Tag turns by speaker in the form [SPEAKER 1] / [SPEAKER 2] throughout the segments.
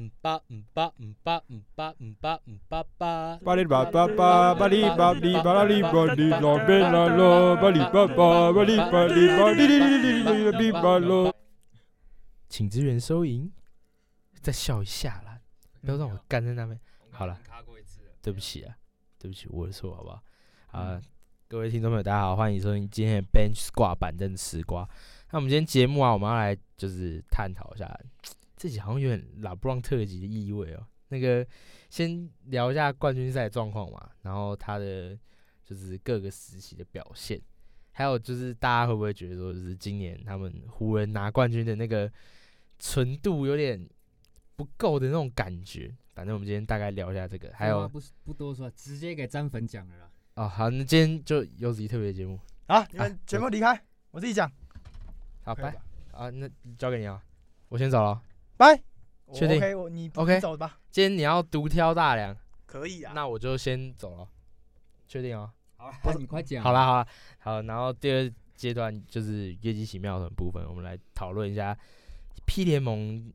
[SPEAKER 1] 嗯巴嗯巴嗯巴嗯巴嗯巴嗯巴巴。
[SPEAKER 2] 巴里巴巴巴巴里巴里巴拉里巴里拉贝拉拉巴里巴巴巴里巴里巴里里里里里里里巴罗。
[SPEAKER 1] 请支援收银，再笑一下啦，不要让我干在那边。好了，对不起啊，对不起，我的错，好不好？啊，各位听众朋友，大家好，欢迎收听今天的 Bench Squad 板凳吃瓜。那我们今天节目啊，我们要来就是探讨一下，这集好像有点拉布朗特级的意味哦。那个先聊一下冠军赛状况嘛，然后他的就是各个时期的表现，还有就是大家会不会觉得说，就是今年他们湖人拿冠军的那个纯度有点不够的那种感觉。反正我们今天大概聊一下这个，还有
[SPEAKER 3] 不不多说，直接给詹粉讲了啦。
[SPEAKER 1] 哦，好，那今天就有自己特别节目，
[SPEAKER 2] 好，你们全部离开，我自己讲。
[SPEAKER 1] 好，拜啊，那交给你啊，我先走了。
[SPEAKER 2] 拜。
[SPEAKER 1] 确定
[SPEAKER 2] OK，我你
[SPEAKER 1] OK
[SPEAKER 2] 你走吧。
[SPEAKER 1] 今天你要独挑大梁，
[SPEAKER 2] 可以啊。
[SPEAKER 1] 那我就先走了，确定哦。
[SPEAKER 3] 好那，你快讲。
[SPEAKER 1] 好啦好啦好，然后第二阶段就是业绩奇妙的部分，我们来讨论一下 P 联盟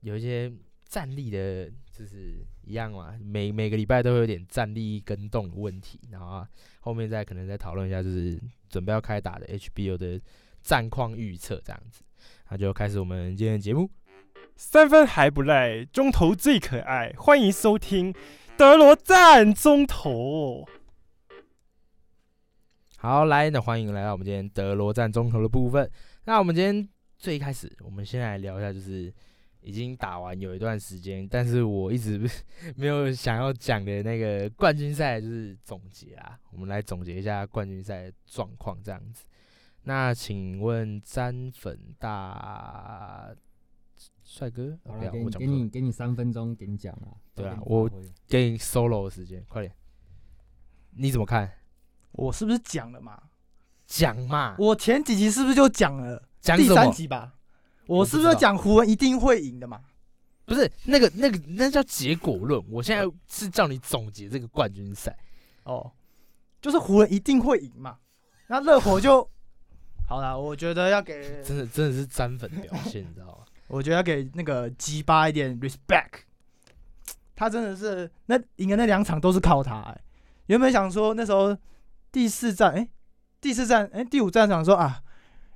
[SPEAKER 1] 有一些战力的，就是一样嘛，每每个礼拜都会有点战力跟动的问题，然后啊后面再可能再讨论一下，就是准备要开打的 HBO 的战况预测这样子，那就开始我们今天的节目。
[SPEAKER 2] 三分还不赖，中投最可爱，欢迎收听德罗赞中投。
[SPEAKER 1] 好，来，那欢迎来到我们今天德罗站中投的部分。那我们今天最开始，我们先来聊一下，就是已经打完有一段时间，但是我一直 没有想要讲的那个冠军赛，就是总结啊。我们来总结一下冠军赛状况，这样子。那请问詹粉大帅哥，
[SPEAKER 3] 给你给你给你三分钟，给你讲啊。
[SPEAKER 1] 对啊我给你 solo 的时间，快点。你怎么看？
[SPEAKER 4] 我是不是讲了嘛？
[SPEAKER 1] 讲嘛，
[SPEAKER 4] 我前几集是不是就讲了？
[SPEAKER 1] 讲什么？
[SPEAKER 4] 三集吧。我是不是讲湖人一定会赢的嘛？
[SPEAKER 1] 不是那个那个那叫结果论，我现在是叫你总结这个冠军赛。
[SPEAKER 4] 哦，就是湖人一定会赢嘛。那热火就好了，我觉得要给，
[SPEAKER 1] 真的真的是沾粉表现，你知道吗？
[SPEAKER 4] 我觉得要给那个鸡巴一点 respect。他真的是那赢的那两场都是靠他、欸。原本想说那时候第四站，哎、第四站，哎、第五站想说啊，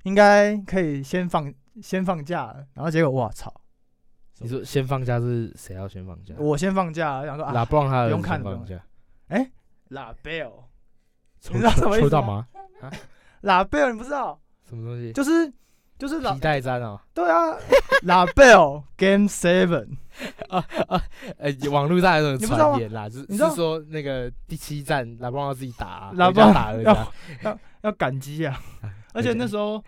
[SPEAKER 4] 应该可以先放先放假了，然后结果我操，
[SPEAKER 1] 你说先放假是谁要先放假？
[SPEAKER 4] 我先放假了，想说啊，
[SPEAKER 1] 拉布朗他
[SPEAKER 4] 不用看了
[SPEAKER 1] 先放假，
[SPEAKER 4] 拉贝尔，
[SPEAKER 1] 抽
[SPEAKER 4] 你知道什么意思吗？拉贝尔你不知道，
[SPEAKER 1] 什么东西？
[SPEAKER 4] 就是就是拉
[SPEAKER 1] 皮带粘哦。
[SPEAKER 4] 对啊，拉贝尔 Game Seven，
[SPEAKER 1] 呃，网络上有种传言啦，就是是说那个第七站拉布朗要自己打啊，
[SPEAKER 4] 拉布朗
[SPEAKER 1] 回家打儿子啊。
[SPEAKER 4] 要感激啊！而且那时候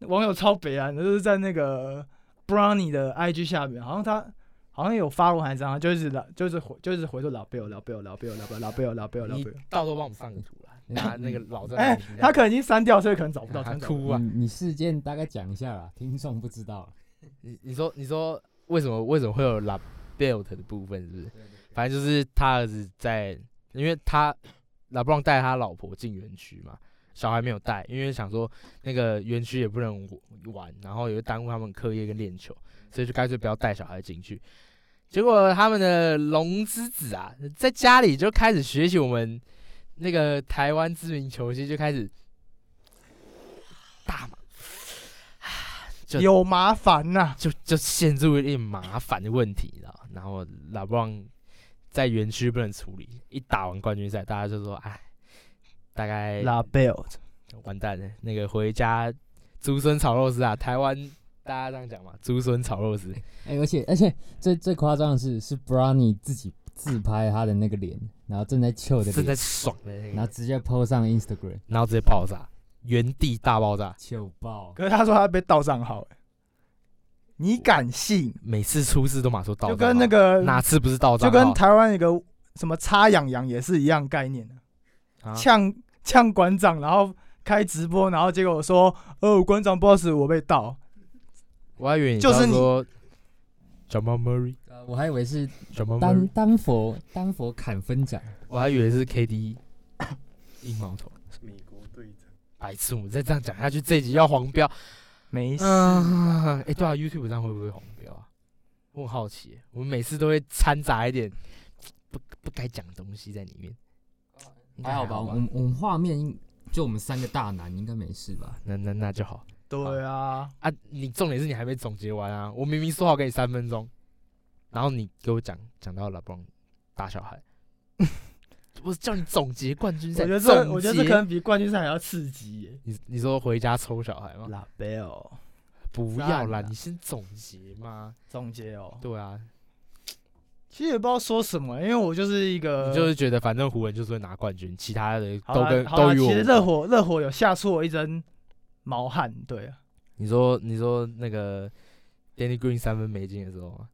[SPEAKER 4] 网友超北岸的，就是在那个 Brownie 的 IG 下面，好像他好像有发文还是怎样，就是拉就是回就是回说老贝尔老贝尔老贝尔老贝尔老贝尔老贝尔老
[SPEAKER 1] 你
[SPEAKER 4] 贝尔，
[SPEAKER 1] 到时候帮我们放个图啦，拿那个老战
[SPEAKER 4] 哎
[SPEAKER 1] 名单
[SPEAKER 4] 他可能已经删掉，所以可能找不到，
[SPEAKER 1] 他哭啊！
[SPEAKER 3] 你你事件大概讲一下啦，听众不知道。
[SPEAKER 1] 你你说你说为什么为什么会有 La Belt 的部分是不是？反正就是他儿子在，因为他拉布朗带他老婆进园区嘛，小孩没有带，因为想说那个园区也不能玩，然后也会耽误他们课业跟练球，所以就干脆不要带小孩进去。结果他们的龙之子啊，在家里就开始学习我们那个台湾知名球星，就开始大嘛，就
[SPEAKER 4] 有麻烦呐、
[SPEAKER 1] 就就陷入一点麻烦的问题，你知道？然后拉布朗在园区不能处理，一打完冠军赛，大家就说，哎，大概
[SPEAKER 4] 拉贝尔，
[SPEAKER 1] 完蛋了，那个回家竹笋炒肉丝啊，台湾大家这样讲嘛，竹笋炒肉丝，
[SPEAKER 3] 哎、而且而且最最夸张的是，是 Brownie 自己自拍他的那个脸，然后正在秀的
[SPEAKER 1] 正在
[SPEAKER 3] 脸，
[SPEAKER 1] 爽的那个，
[SPEAKER 3] 然后直接 PO 上 Instagram，
[SPEAKER 1] 然后直接爆炸，原地大爆炸，
[SPEAKER 3] 糗爆。
[SPEAKER 4] 可是他说他被盗账号、欸，你敢信？
[SPEAKER 1] 每次出事都马说到，
[SPEAKER 4] 就跟那个
[SPEAKER 1] 哪次不是到账
[SPEAKER 4] 就
[SPEAKER 1] 号？
[SPEAKER 4] 跟台湾一个什么插痒痒也是一样概念的。
[SPEAKER 1] 啊
[SPEAKER 4] 呛呛馆长，然后开直播，然后结果说，哦，馆长 boss，我被盗。
[SPEAKER 1] 我还以为你
[SPEAKER 4] 就是你
[SPEAKER 1] 刚刚说 Jamal Murray，
[SPEAKER 3] 呃我还以为是
[SPEAKER 1] Jamal
[SPEAKER 3] 丹丹佛丹佛砍分奖，
[SPEAKER 1] 我还以为是 KD 硬 毛头。
[SPEAKER 2] 美国队长，
[SPEAKER 1] 白痴，我们再这样讲下去，这一集要黄标。
[SPEAKER 4] 没事，
[SPEAKER 1] 嗯，哎、对啊，YouTube 上会不会黄标啊？我很好奇，我们每次都会掺杂一点不不该讲的东西在里面。
[SPEAKER 3] 还好吧？我们我们画面应就我们三个大男，应该没事吧？
[SPEAKER 1] 那那那就好
[SPEAKER 4] 对啊，
[SPEAKER 1] 啊！你重点是你还没总结完啊！我明明说好给你三分钟，然后你给我讲讲到了帮打小孩，我叫你总结冠军赛，
[SPEAKER 4] 我觉得这我觉得这可能比冠军赛还要刺激耶。
[SPEAKER 1] 你你说回家抽小孩吗？
[SPEAKER 4] 拉贝尔
[SPEAKER 1] 不要啦，你先总结嘛。
[SPEAKER 4] 总结哦，
[SPEAKER 1] 对啊，
[SPEAKER 4] 其实也不知道说什么，因为我就是一个
[SPEAKER 1] 你就是觉得反正湖人就是会拿冠军，其他的都跟都与我其实。
[SPEAKER 4] 热火热火有吓出我一身毛汗，对啊，
[SPEAKER 1] 你说你说那个 Danny Green 三分没进的时候吗？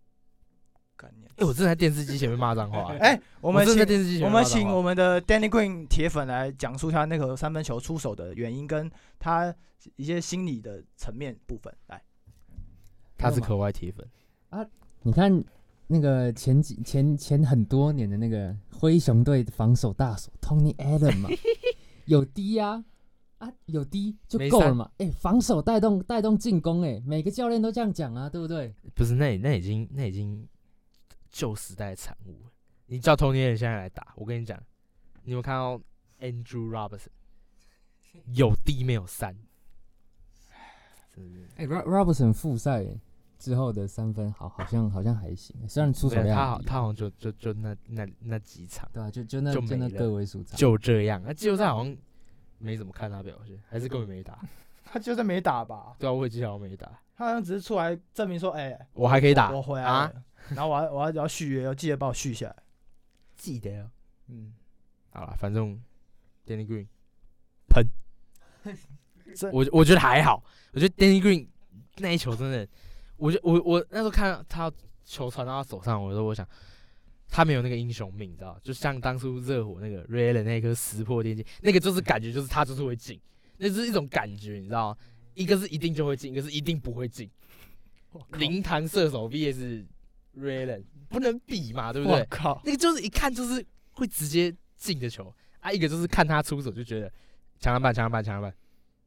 [SPEAKER 1] 哎、我真的在电视机前面骂脏话、欸。
[SPEAKER 4] 哎，我们
[SPEAKER 1] 我真的在
[SPEAKER 4] 请
[SPEAKER 1] 电视机前
[SPEAKER 4] 我们请我们的 Danny Green 铁粉来讲述他那个三分球出手的原因，跟他一些心理的层面部分。来，
[SPEAKER 1] 他是可外铁粉啊，
[SPEAKER 3] 你看那个前几前前很多年的那个灰熊队防守大手 Tony Allen 嘛，有低呀啊有低就够了嘛。哎、防守带动带动进攻，哎，每个教练都这样讲啊，对不对？
[SPEAKER 1] 不是那那已经那已经旧时代的产物。你叫 Tony Allen 现在来打，我跟你讲，你有没有看到 Andrew Robertson 有低没有三？
[SPEAKER 3] 哎、r o b e r t s o n 复赛之后的三分好好像好像还行，虽然出手量
[SPEAKER 1] 他好他好像就就就那那那几场
[SPEAKER 3] 对啊，就就那
[SPEAKER 1] 就
[SPEAKER 3] 就那个位数场，
[SPEAKER 1] 就这样。那季后赛好像没怎么看他表现，还是根本没打。
[SPEAKER 4] 他就是没打吧？
[SPEAKER 1] 对啊，我也记得好像没打，
[SPEAKER 4] 他好像只是出来证明说，哎、
[SPEAKER 1] 我还可以打
[SPEAKER 4] 我回来
[SPEAKER 1] 啊
[SPEAKER 4] 了，然后我要我要我要续约，要记得把我续下来。
[SPEAKER 1] 记得哦。
[SPEAKER 4] 嗯，
[SPEAKER 1] 好了，反正 Danny Green 喷
[SPEAKER 4] 这，
[SPEAKER 1] 我我觉得还好，我觉得 Danny Green 那一球真的，我就我我那时候看到他球传到他手上，我说我想他没有那个英雄命，你知道，就像当初热火那个 Ray Allen 那颗石破天惊，那个就是感觉就是他就是会进，那是一种感觉，你知道吗？一个是一定就会进，一个是一定不会进，灵堂射手 VS Ray Allen 不能比嘛，对不对？
[SPEAKER 4] 我？靠，
[SPEAKER 1] 那个就是一看就是会直接进的球啊，一个就是看他出手就觉得抢篮板、抢篮板、抢篮板，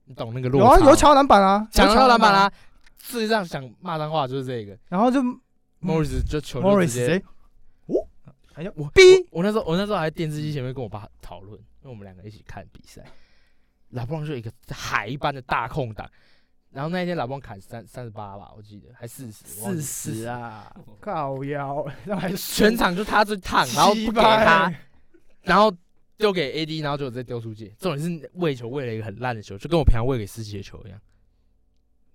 [SPEAKER 1] 你懂那个落差。吗？
[SPEAKER 4] 有啊有抢篮板啊，
[SPEAKER 1] 抢
[SPEAKER 4] 有
[SPEAKER 1] 到篮板啦、
[SPEAKER 4] 啊，
[SPEAKER 1] 世界上想骂脏话就是这个、
[SPEAKER 4] 然后就
[SPEAKER 1] Morris 就球就直接
[SPEAKER 4] 谁？哦，哎呀，
[SPEAKER 1] 我
[SPEAKER 4] 逼
[SPEAKER 1] 我那时候我那时候还在电视机前面跟我爸讨论，因为我们两个一起看比赛，拉布朗就有一个海一般的大空档，然后那一天拉布朗砍三三十八吧，我记得还四十，
[SPEAKER 4] 四十，啊，靠腰，那还
[SPEAKER 1] 全场就他最烫，然后不给他，然后丢给 AD，然后就直接丢出界。重点是喂球喂了一个很烂的球，就跟我平常喂给司机的球一样，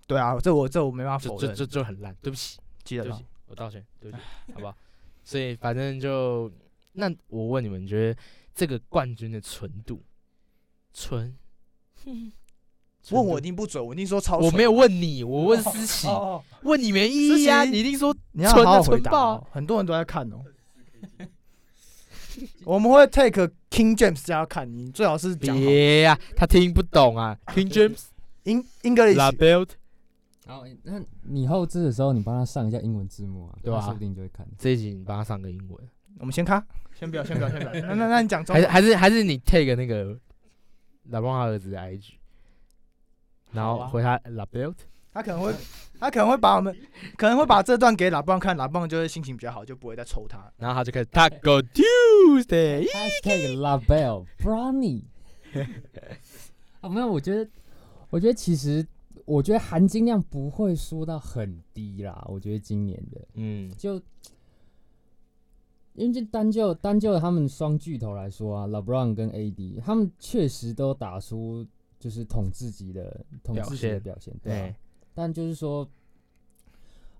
[SPEAKER 4] 对啊，这我这我没办法否认，
[SPEAKER 1] 这就就就很烂。对不起，
[SPEAKER 4] 记得了
[SPEAKER 1] 对不起，我道歉，对不起，好不好？所以反正就那我问你们，你觉得这个冠军的纯度纯？纯
[SPEAKER 4] 问我一定不准，我一定说超
[SPEAKER 1] 我
[SPEAKER 4] 纯
[SPEAKER 1] 没有问你，我问思琪，问你没意义啊！你一定说
[SPEAKER 4] 你要好好回答哦，很多人都在看哦。我们会 take King James 叫他看，你最好是
[SPEAKER 1] 别呀，他听不懂啊。King James
[SPEAKER 4] Eng English
[SPEAKER 1] La Belt
[SPEAKER 3] 然后那你后置的时候，你帮他上一下英文字幕啊，
[SPEAKER 1] 对啊
[SPEAKER 3] 他说不定就会看。
[SPEAKER 1] 这一集你帮他上个英文。
[SPEAKER 4] 我们先看，先不要，先不要，先不要。那那那你讲中文，
[SPEAKER 1] 还是还是还是你 take 那个老帮他儿子的 IG，然后回他 La Belt，
[SPEAKER 4] 他可能会，他可能会把我们，可能会把这段给老棒看，老棒就会心情比较好，就不会再抽他。
[SPEAKER 1] 然后他就开始 Taco
[SPEAKER 3] Tuesday，Hashtag La Belle Brownie。啊，没有，我觉得，我觉得其实，我觉得含金量不会说到很低啦。我觉得今年的
[SPEAKER 1] 嗯，
[SPEAKER 3] 就，因为就单就单就他们双巨头来说啊，LeBron 跟 AD，他们确实都打出就是统治级的统治级的表现，对、但就是说，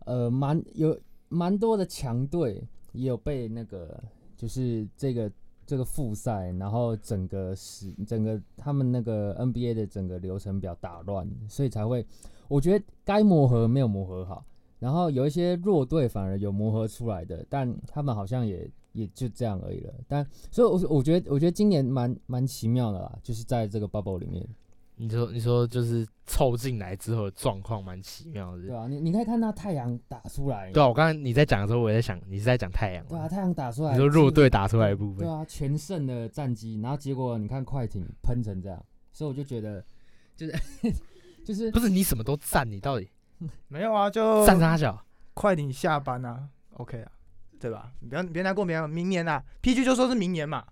[SPEAKER 3] 呃，蛮有蛮多的强队也有被那个就是这个这个复赛，然后整个是整个他们那个 NBA 的整个流程表打乱，所以才会我觉得该磨合没有磨合好，然后有一些弱队反而有磨合出来的，但他们好像也也就这样而已了。但所以我我觉得我觉得今年蛮蛮奇妙的啦，就是在这个 bubble 里面。
[SPEAKER 1] 你说你说就是凑进来之后的状况蛮奇妙的，
[SPEAKER 3] 对啊，你你可以看到太阳打出来，
[SPEAKER 1] 对啊，我刚刚你在讲的时候，我也在想你是在讲太阳
[SPEAKER 3] 对啊，太阳打出来，
[SPEAKER 1] 你说弱队打出来的部分，
[SPEAKER 3] 对啊，全胜的战绩，然后结果你看快艇喷成这样，所以我就觉得就是 就是
[SPEAKER 1] 不是你什么都赞，你到底
[SPEAKER 4] 没有啊，就
[SPEAKER 1] 赞他小？
[SPEAKER 4] 快艇下班啊，OK 啊，对吧？你不要你别难过，别难过，明年啊，PG 就说是明年嘛，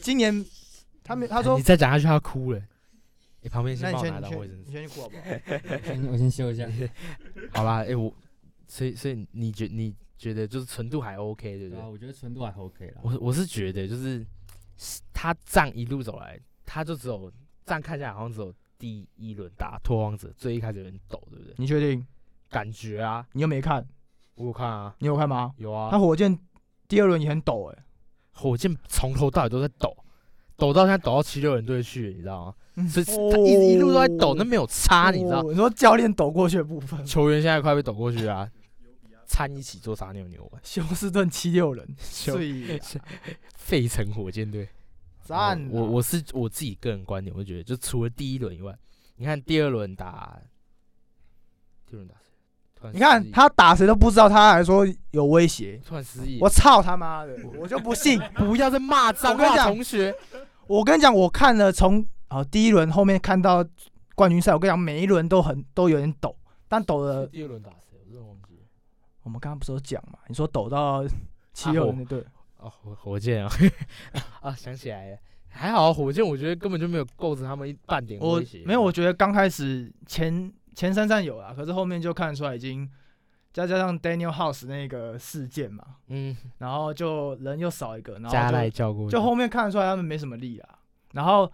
[SPEAKER 4] 今年他没他说
[SPEAKER 1] 你，再讲下去他要哭了。你旁边
[SPEAKER 4] 那你
[SPEAKER 1] 先帮我
[SPEAKER 4] 先你先
[SPEAKER 1] 拿到卫生纸
[SPEAKER 4] 你。先去哭好不好？
[SPEAKER 3] 先我先修一下。
[SPEAKER 1] 好啦，哎、我所以所以你觉你觉得就是纯度还 OK 对不
[SPEAKER 3] 对啊，我觉得纯度还 OK 啦。
[SPEAKER 1] 我我是觉得就是他这样一路走来，他就只有这样看起来好像只有第一轮打拓荒者最一开始有点抖，对不对？
[SPEAKER 4] 你确定？
[SPEAKER 1] 感觉啊，
[SPEAKER 4] 你又没看？
[SPEAKER 1] 我有看啊，
[SPEAKER 4] 你有看吗？
[SPEAKER 1] 有啊
[SPEAKER 4] 他，火箭第二轮也很抖哎、
[SPEAKER 1] 火箭从头到尾都在抖，抖到现在抖到七六人队去，你知道吗？
[SPEAKER 4] 嗯
[SPEAKER 1] 所以他一一路都在抖，那没有差，你知道？
[SPEAKER 4] 哦你说教练抖过去的部分，
[SPEAKER 1] 球员现在快被抖过去啊，掺一起做傻牛牛啊，
[SPEAKER 4] 休斯顿七六人，
[SPEAKER 1] 休
[SPEAKER 4] 最
[SPEAKER 1] 费城火箭队。
[SPEAKER 4] 赞啊！
[SPEAKER 1] 我我是我自己个人观点，我就觉得，就除了第一轮以外，你看第二轮打，第二轮打谁？
[SPEAKER 4] 你看他打谁都不知道，他还说有威胁，
[SPEAKER 1] 突然失忆，
[SPEAKER 4] 我操他妈的，我就不信。
[SPEAKER 1] 不要再骂脏话，
[SPEAKER 4] 我跟你讲
[SPEAKER 1] 同学。
[SPEAKER 4] 我跟你讲，我看了从好第一轮后面看到冠军赛，我跟你讲，每一轮都很都有点抖，但抖的
[SPEAKER 1] 第二轮打谁？我真的忘记了。
[SPEAKER 4] 我们刚刚不是有讲嘛？你说抖到七六人的队，
[SPEAKER 1] 哦，火火箭啊，啊，想起来了，还好啊火箭，我觉得根本就没有构成他们一半点
[SPEAKER 4] 我
[SPEAKER 1] 威胁。
[SPEAKER 4] 没有，我觉得刚开始前前三站有啊，可是后面就看得出来已经再加上 Daniel House 那个事件嘛，
[SPEAKER 1] 嗯，
[SPEAKER 4] 然后就人又少一个，然后就
[SPEAKER 1] 赖叫过，
[SPEAKER 4] 就后面看得出来他们没什么力啊。然后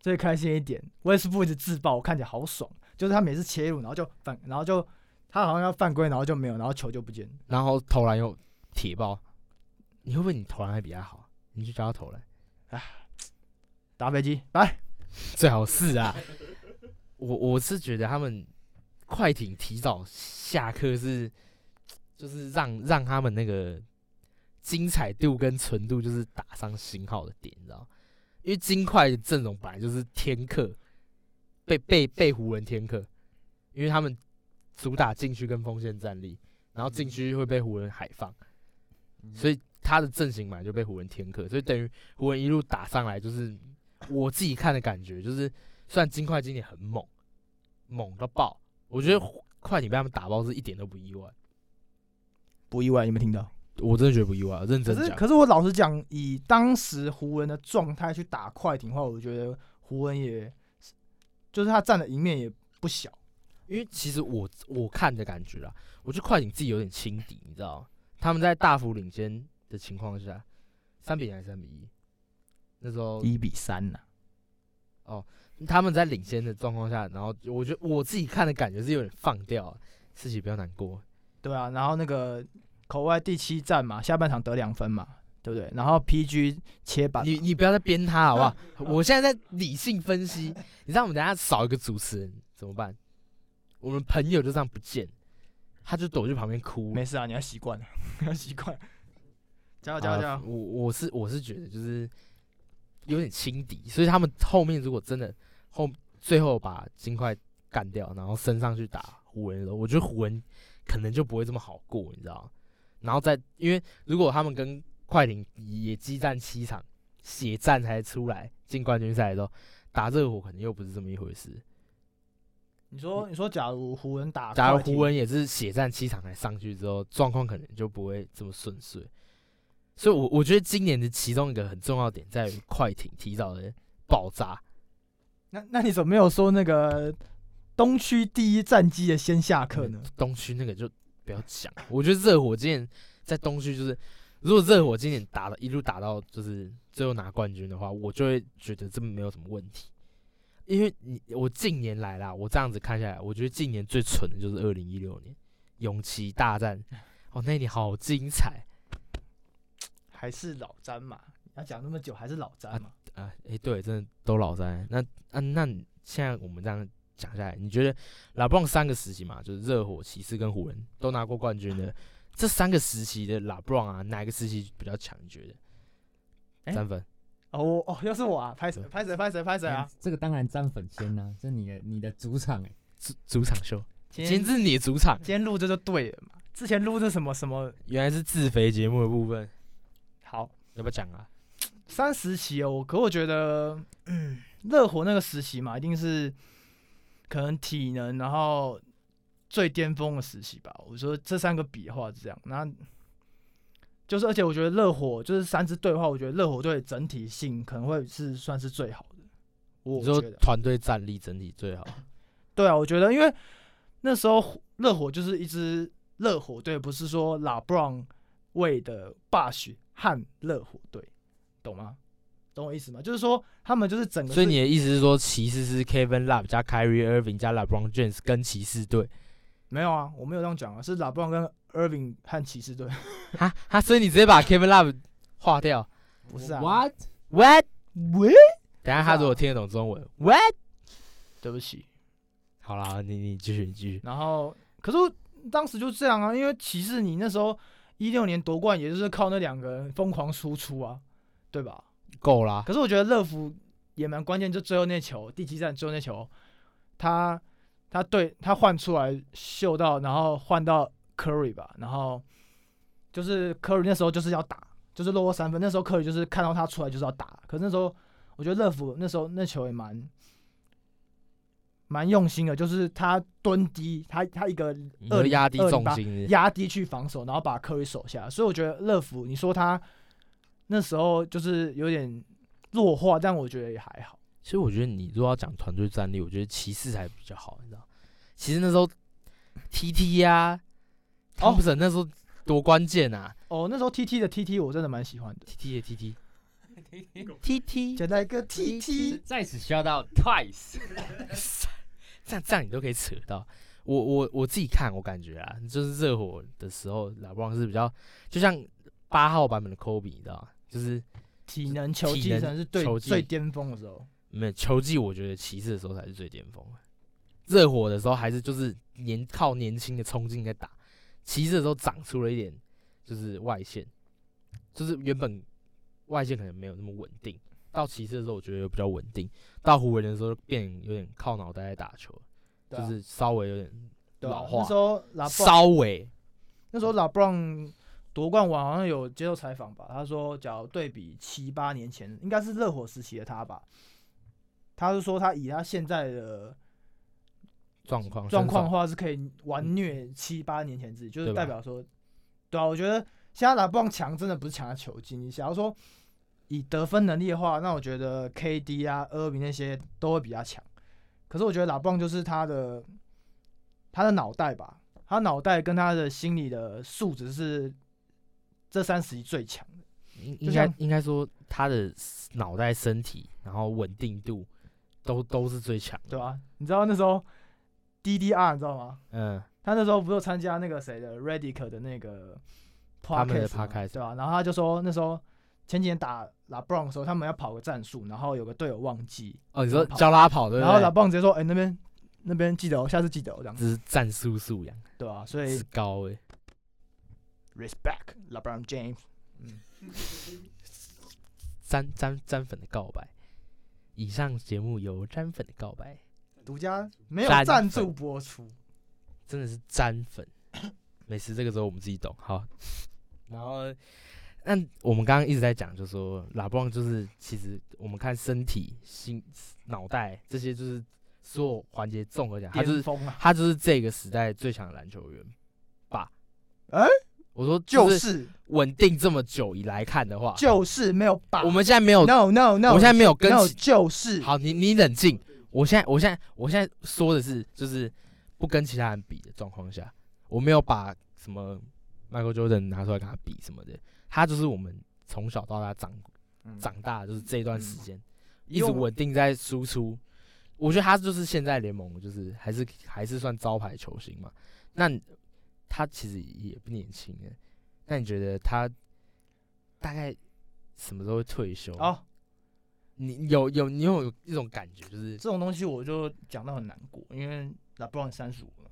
[SPEAKER 4] 最开心一点，威斯布一直自爆，我看起来好爽，就是他每次切入，然后就犯，然后就他好像要犯规，然后就没有，然后球就不见了。
[SPEAKER 1] 然后投篮又铁爆，你会不会你投篮还比他好？你去教他投篮，哎
[SPEAKER 4] 打飞机来，
[SPEAKER 1] 最好是啊。我我是觉得他们快艇提早下课是，就是让让他们那个精彩度跟纯度就是打上星号的点，你知道吗？因为金块的阵容本来就是天克，被被被湖人天克，因为他们主打禁区跟锋线战力，然后禁区会被湖人海放，所以他的阵型本来就被湖人天克，所以等于湖人一路打上来，就是我自己看的感觉，就是虽然金块今年很猛，猛到爆，我觉得快艇被他们打爆是一点都不意外，
[SPEAKER 4] 不意外，你有没有听到？
[SPEAKER 1] 我真的觉得不意外，认
[SPEAKER 4] 可是
[SPEAKER 1] 真讲。
[SPEAKER 4] 可是我老实讲，以当时湖人的状态去打快艇的话，我觉得湖人也就是他占的赢面也不小。
[SPEAKER 1] 因为其实我我看的感觉啊，我觉得快艇自己有点轻敌，你知道吗？他们在大幅领先的情况下，三比零还是三比一？那时候
[SPEAKER 4] 一比三呐、
[SPEAKER 1] 他们在领先的状况下，然后我觉得我自己看的感觉是有点放掉啊，自己不要难过。
[SPEAKER 4] 对啊，然后那个口外第七战嘛，下半场得两分嘛，对不对？然后 PG 切板，
[SPEAKER 1] 你你不要再编他好不好？我现在在理性分析，你知道我们等下少一个主持人怎么办？我们朋友就这样不见，他就躲去旁边哭。
[SPEAKER 4] 没事啊，你要习惯，你 要习惯。加油加油
[SPEAKER 1] 啊
[SPEAKER 4] 加油！
[SPEAKER 1] 我我是我是觉得就是有点轻敌，所以他们后面如果真的后最后把金块干掉，然后升上去打湖人的时候，我觉得湖人可能就不会这么好过，你知道吗？然后再因为如果他们跟快艇也激战七场，血战才出来进冠军赛的时候，打热火可能又不是这么一回事。
[SPEAKER 4] 你说你说，假如湖人打，
[SPEAKER 1] 假如湖人也是血战七场才上去之后，状况可能就不会这么顺遂。所以我，我觉得今年的其中一个很重要点在于快艇提早的爆炸。
[SPEAKER 4] 那那你怎么没有说那个东区第一战绩的先下课呢？
[SPEAKER 1] 东区那个就不要讲，我觉得热火今年在东区就是，如果热火今年打了一路打到就是最后拿冠军的话，我就会觉得这没有什么问题。因为你我近年来啦，我这样子看下来，我觉得近年最蠢的就是二零一六年勇气大战，哦，那一年好精彩
[SPEAKER 4] 还是老詹嘛？要讲那么久，还是老詹嘛？
[SPEAKER 1] 啊！诶，对，真的都老詹。那啊，那现在我们这样讲下来，你觉得拉布朗三个时期嘛，就是热火、骑士跟湖人都拿过冠军的，这三个时期的拉布朗啊，哪个时期比较强？你觉得？
[SPEAKER 4] 诶
[SPEAKER 1] 三分。
[SPEAKER 4] 哦哦，又是我啊！拍谁拍谁拍谁拍谁啊！
[SPEAKER 3] 嗯这个当然沾粉先呐、这你的你的主场哎、
[SPEAKER 1] 主主场秀，
[SPEAKER 4] 今天
[SPEAKER 1] 是你的主场，
[SPEAKER 4] 今天录这就对了嘛。之前录这什么什么
[SPEAKER 1] 原来是自肥节目的部分，
[SPEAKER 4] 好
[SPEAKER 1] 要不要讲啊？
[SPEAKER 4] 三时期哦，可我觉得，嗯，热火那个时期嘛，一定是可能体能，然后最巅峰的时期吧。我说这三个比的话是这样，那就是而且我觉得热火就是三支队的话，我觉得热火队整体性可能会是算是最好的。我
[SPEAKER 1] 你说团队战力整体最好，
[SPEAKER 4] 对啊，我觉得因为那时候热火就是一支热火队，不是说拉布朗为的霸许和热火队，懂吗？懂我意思吗？就是说他们就是整个是，
[SPEAKER 1] 所以你的意思是说骑士是 Kevin Love 加 Kyrie Irving 加 LeBron James 跟骑士队
[SPEAKER 4] 没有啊，我没有这样讲啊，是 LeBron 跟 Irving 和骑士队，
[SPEAKER 1] 哈哈，所以你直接把 Kevin Love 划掉
[SPEAKER 4] 不是啊
[SPEAKER 1] ？What？？What？
[SPEAKER 4] 喂，
[SPEAKER 1] 等下他如果听得懂中文，What？
[SPEAKER 4] 对不起。
[SPEAKER 1] 好啦，你你继续你继续，
[SPEAKER 4] 然后，可是当时就这样啊，因为骑士你那时候一六年夺冠，也就是靠那两个人疯狂输出啊，对吧？
[SPEAKER 1] 够啦。
[SPEAKER 4] 可是我觉得乐福也蛮关键，就最后那球，第七战最后那球，他他对他换出来秀到，然后换到 Curry 吧，然后就是 Curry 那时候就是要打，就是落后三分，那时候 Curry 就是看到他出来就是要打，可是那时候我觉得乐福那时候那球也蛮蛮用心的，就是他蹲低，他他一个
[SPEAKER 1] 二压低重心
[SPEAKER 4] 压低去防守，然后把科瑞守下。所以我觉得乐福，你说他那时候就是有点弱化，但我觉得也还好。
[SPEAKER 1] 其实我觉得你如果要讲团队战力，我觉得骑士还比较好，你知道？其实那时候 TT 呀、哦，不是那时候多关键啊
[SPEAKER 4] 哦，那时候 TT 的 TT 我真的蛮喜欢的
[SPEAKER 1] ，！TT 的 TT TT，
[SPEAKER 4] 简单一个 TT，
[SPEAKER 3] 在此需要到 twice。
[SPEAKER 1] 这样这样你都可以扯到。我我我自己看，我感觉啊，就是热火的时候，老布朗是比较就像八号版本的 Kobe，你知道吗？就是
[SPEAKER 4] 体能球技
[SPEAKER 1] 体能
[SPEAKER 4] 可能是最
[SPEAKER 1] 球技。
[SPEAKER 4] 最巅峰的时候。
[SPEAKER 1] 没有球技，我觉得骑士的时候才是最巅峰。热火的时候还是就是年靠年轻的冲劲在打，骑士的时候长出了一点就是外线，就是原本外线可能没有那么稳定，到骑士的时候我觉得有比较稳定，到湖人的时候变有点靠脑袋在打球，
[SPEAKER 4] 对啊。
[SPEAKER 1] 就是稍微有点
[SPEAKER 4] 对啊
[SPEAKER 1] 老化
[SPEAKER 4] 那时候拉布朗
[SPEAKER 1] 稍微。
[SPEAKER 4] 那时候拉布朗夺冠完好像有接受采访吧，他说，假如对比七八年前，应该是热火时期的他吧，他是说他以他现在的
[SPEAKER 1] 状况
[SPEAKER 4] 状况的话是可以完虐七八年前自己，就是代表说，对啊，我觉得现在拉布朗强真的不是强在球技，你假如说以得分能力的话，那我觉得 KD 啊、厄比那些都会比较强。可是我觉得拉布朗就是他的他的脑袋吧，他脑袋跟他的心理的素质是这三十一最强的。
[SPEAKER 1] 应应该应该说他的脑袋、身体，然后稳定度都都是最强的，
[SPEAKER 4] 对吧、你知道那时候 DDR 你知道吗？
[SPEAKER 1] 嗯，
[SPEAKER 4] 他那时候不是有参加那个谁的 Redick 的那个 podcast
[SPEAKER 1] 他们的 podcast
[SPEAKER 4] 对吧、然后他就说那时候前几年打拉布朗的时候，他们要跑个战术，然后有个队友忘记，
[SPEAKER 1] 哦，你说
[SPEAKER 4] 跑
[SPEAKER 1] 教他跑对不
[SPEAKER 4] 然后拉
[SPEAKER 1] 对？
[SPEAKER 4] 布朗直接说：“哎、那边那边记得哦，下次记得哦，这样子，
[SPEAKER 1] 这是战术素养
[SPEAKER 4] 对吧、所以
[SPEAKER 1] 是高诶、
[SPEAKER 4] respect LeBron James。嗯，
[SPEAKER 1] 沾沾沾粉的告白。以上节目由沾粉的告白，
[SPEAKER 4] 独家没有
[SPEAKER 1] 赞
[SPEAKER 4] 赞助播出，
[SPEAKER 1] 真的是沾粉。美食这个时候我们自己懂，好。然后，那我们刚刚一直在讲，就是说拉布朗就是其实我们看身体、心、脑袋这些，就是所有环节综合讲，他就是他就是这个时代最强的篮球员吧？
[SPEAKER 4] 哎
[SPEAKER 1] 我说
[SPEAKER 4] 就是是
[SPEAKER 1] 稳定这么久以来看的话，
[SPEAKER 4] 就是没有把
[SPEAKER 1] 我们现在没有
[SPEAKER 4] no no no，
[SPEAKER 1] 我现在没有跟
[SPEAKER 4] no 就是
[SPEAKER 1] 好，你你冷静。我现在我现在我现在说的是，就是不跟其他人比的状况下，我没有把什么 Michael Jordan 拿出来跟他比什么的。他就是我们从小到大长
[SPEAKER 4] 嗯
[SPEAKER 1] 长大，就是这一段时间、一直稳定在输出。我觉得他就是现在联盟就是还是还是算招牌球星嘛。那你他其实也不年轻了。那你觉得他大概什么时候会退休？
[SPEAKER 4] 哦，
[SPEAKER 1] 你有有你有一种感觉，就是
[SPEAKER 4] 这种东西我就讲到很难过，因为拉布朗三十五了，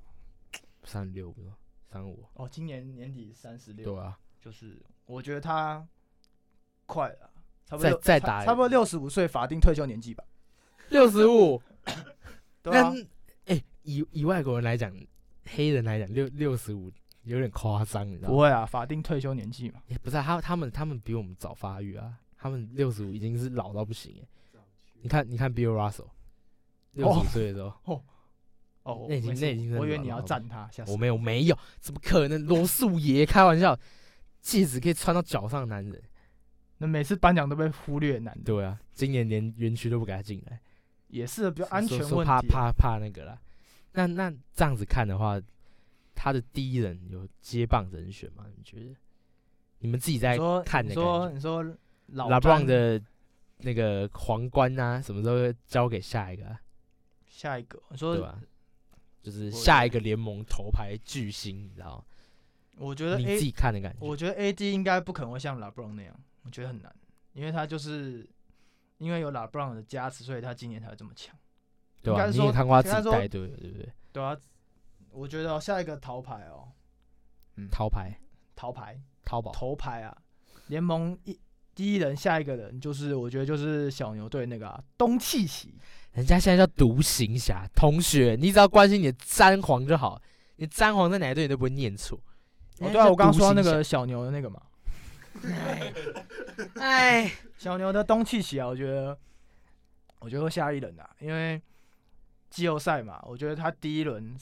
[SPEAKER 1] 三六不是三五，
[SPEAKER 4] 哦，今年年底三十六，
[SPEAKER 1] 对啊，
[SPEAKER 4] 就是我觉得他快了，差不多
[SPEAKER 1] 再再打
[SPEAKER 4] 差不多六十五岁法定退休年纪吧，
[SPEAKER 1] 六十五。那，哎、以以外国人来讲，黑人来讲，六六十五有点夸张，你知道吗？
[SPEAKER 4] 不会啊，法定退休年纪嘛，
[SPEAKER 1] 也不是、啊、他他们他们比我们早发育啊，他们六十五已经是老到不行哎。你看你看 Bill Russell，六十五岁的时候，
[SPEAKER 4] 哦哦，
[SPEAKER 1] 那已经那已经是
[SPEAKER 4] 我以为你要赞他，
[SPEAKER 1] 我没有没有，怎么可能？罗素爷开玩笑，戒指可以穿到脚上的男人。
[SPEAKER 4] 那每次颁奖都被忽略，男的
[SPEAKER 1] 对啊，今年连园区都不给他进来，
[SPEAKER 4] 也是比较安全问题
[SPEAKER 1] 怕怕怕那个啦。那那这样子看的话，他的第一人有接棒人选吗？你觉得？你们自己在
[SPEAKER 4] 说
[SPEAKER 1] 看的感
[SPEAKER 4] 你说你说老
[SPEAKER 1] 拉布朗
[SPEAKER 4] 詹
[SPEAKER 1] 的那个皇冠啊，什么时候会交给下一个、啊？
[SPEAKER 4] 下一个，你说
[SPEAKER 1] 对吧？就是下一个联盟头牌巨星，你知道吗？
[SPEAKER 4] 我觉得
[SPEAKER 1] 你自己看的感觉。
[SPEAKER 4] 我觉得 AD 应该不可能会像拉布朗那样，我觉得很难，因为他就是因为有拉布朗的加持，所以他今年才会这么强。
[SPEAKER 1] 对吧、你也看过他自带队的，对不对？
[SPEAKER 4] 对啊，我觉得下一个桃牌哦，嗯，
[SPEAKER 1] 掏牌、
[SPEAKER 4] 桃牌
[SPEAKER 1] 淘宝，
[SPEAKER 4] 头牌啊，联盟一第一人，下一个人就是我觉得就是小牛队那个、啊、东契奇，
[SPEAKER 1] 人家现在叫独行侠。同学，你只要关心你的詹皇就好，你詹皇在哪一队你都不会念错。
[SPEAKER 4] 哦对啊，我刚刚说到那个小牛的那个嘛，
[SPEAKER 1] 哎，
[SPEAKER 4] 小牛的东契奇啊，我觉得我觉得会下一轮啊，因为季后赛嘛，我觉得他第一轮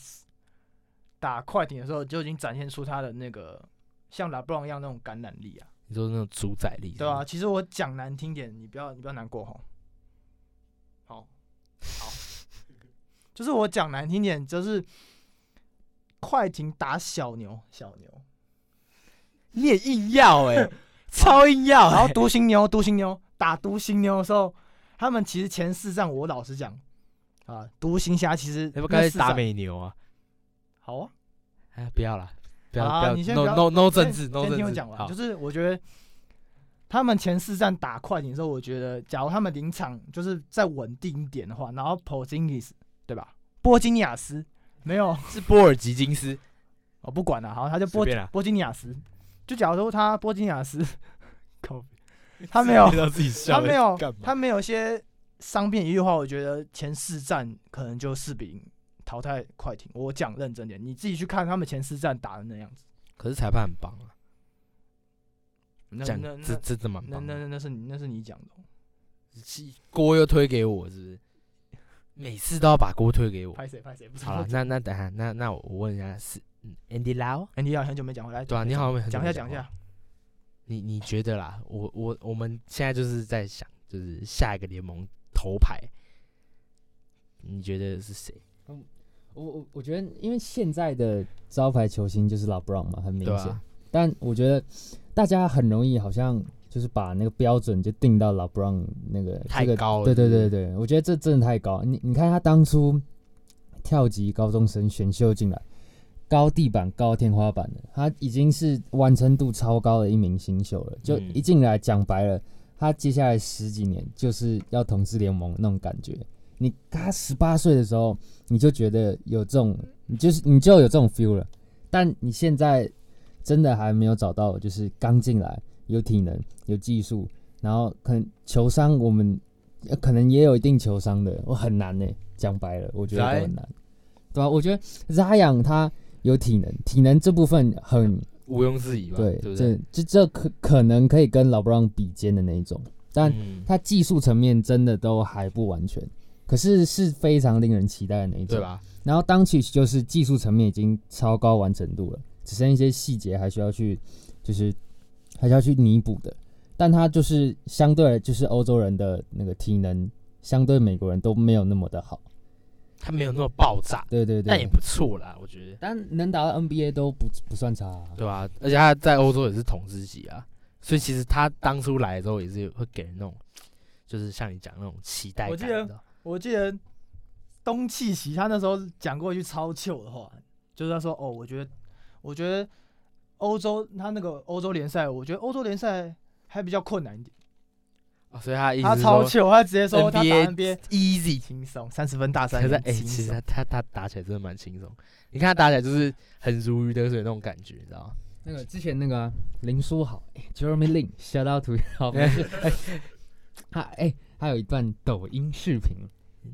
[SPEAKER 4] 打快艇的时候就已经展现出他的那个像拉布朗一样那种感染力啊，
[SPEAKER 1] 你说那种主宰力，
[SPEAKER 4] 对啊，？其实我讲难听点，你不要你不要难过哈。好，好，就是我讲难听点，就是快艇打小牛，小牛，
[SPEAKER 1] 你也硬要哎、超硬要、
[SPEAKER 4] 然后
[SPEAKER 1] 欸。
[SPEAKER 4] 独行牛，独行牛打独行牛的时候，他们其实前四战，我老实讲啊，独行侠其实
[SPEAKER 1] 要不要开始打美牛啊？
[SPEAKER 4] 好啊，
[SPEAKER 1] 哎，不要了，不要、不要
[SPEAKER 4] 你先
[SPEAKER 1] ，no no no 政治，no 政治。
[SPEAKER 4] 先听我讲完，就是我觉得他们前四战打快艇的时候，我觉得假如他们临场就是再稳定一点的话，然后 Porzingis 对吧？波金尼亚斯没有
[SPEAKER 1] 是波尔吉金斯，
[SPEAKER 4] 我不管了，好，他就波波金尼亚斯，就假如说他波金尼亚斯，靠 他没有他没有？他没有一些伤病疑虑的话，我觉得前四战可能就四比零淘汰快艇。我讲认真点，你自己去看他们前四战打的那样子，
[SPEAKER 1] 可是裁判很棒啊，
[SPEAKER 4] 那
[SPEAKER 1] 讲这这这么
[SPEAKER 4] 那。那那那是你那是你讲的哦，
[SPEAKER 1] 锅又推给我，是不是？每次都要把锅推给我。
[SPEAKER 4] 拍谁拍谁，
[SPEAKER 1] 好了，那那等下，那那我问一下，是嗯 Andy
[SPEAKER 4] Lau，Andy，Lau 很久没讲回来，
[SPEAKER 1] 对啊，你好
[SPEAKER 4] 讲一下讲一下，
[SPEAKER 1] 你你觉得啦？我我我们现在就是在想，就是下一个联盟头牌，你觉得是谁？
[SPEAKER 3] 我我我觉得，因为现在的招牌球星就是老布朗嘛，很明显。
[SPEAKER 1] 啊，
[SPEAKER 3] 但我觉得大家很容易好像就是把那个标准就定到老布朗那个这个
[SPEAKER 1] 太高了
[SPEAKER 3] 对对对对，我觉得这真的太高。你你看他当初跳级高中生选秀进来，高地板高天花板的，他已经是完成度超高的一名新秀了。就
[SPEAKER 1] 嗯
[SPEAKER 3] 一进来讲白了，他接下来十几年就是要统治联盟那种感觉。你他十八岁的时候，你就觉得有这种，你就是你就有这种 feel 了。但你现在真的还没有找到，就是刚进来有体能、有技术，然后可能球商我们呃可能也有一定球商的，我很难呢、讲白了，我觉得都很难，对吧、我觉得 Zion 他有体能，体能这部分很
[SPEAKER 1] 毋庸置疑吧？
[SPEAKER 3] 对，
[SPEAKER 1] 对不
[SPEAKER 3] 这
[SPEAKER 1] 对？
[SPEAKER 3] 这这可可能可以跟老布朗比肩的那一种，但
[SPEAKER 1] 嗯
[SPEAKER 3] 他技术层面真的都还不完全，可是是非常令人期待的那一种，
[SPEAKER 1] 对？吧？
[SPEAKER 3] 然后当曲就是技术层面已经超高完成度了，只剩一些细节还需要去，就是还需要去弥补的。但他就是相对就是欧洲人的那个体能，相对美国人都没有那么的好。
[SPEAKER 1] 他没有那么爆炸，
[SPEAKER 3] 对对对，
[SPEAKER 1] 但也不错啦，我觉得，
[SPEAKER 3] 但能打到 NBA 都不不算差、啊。
[SPEAKER 1] 对吧？而且他在欧洲也是统治级啊，所以其实他当初来的时候也是会给人那种，就是像你讲那种期待感。
[SPEAKER 4] 我记得我记得东契奇他那时候讲过一句超糗的话，就是他说：“哦，我觉得，我觉得欧洲他那个欧洲联赛，我觉得欧洲联赛还比较困难一点。
[SPEAKER 1] 哦所以他
[SPEAKER 4] 他超球，他直接说他打
[SPEAKER 1] NBA easy，
[SPEAKER 4] 轻松，三十分大三元
[SPEAKER 1] 可是哎、
[SPEAKER 4] 轻松
[SPEAKER 1] 其实他他他打起来真的蛮轻松。你看他打起来就是很如鱼得水那种感觉，你知道吗？
[SPEAKER 3] 那个之前那个啊林书豪、哎 Jeremy Lin，shout out to 好，没事 哎他哎、他有一段抖音视频，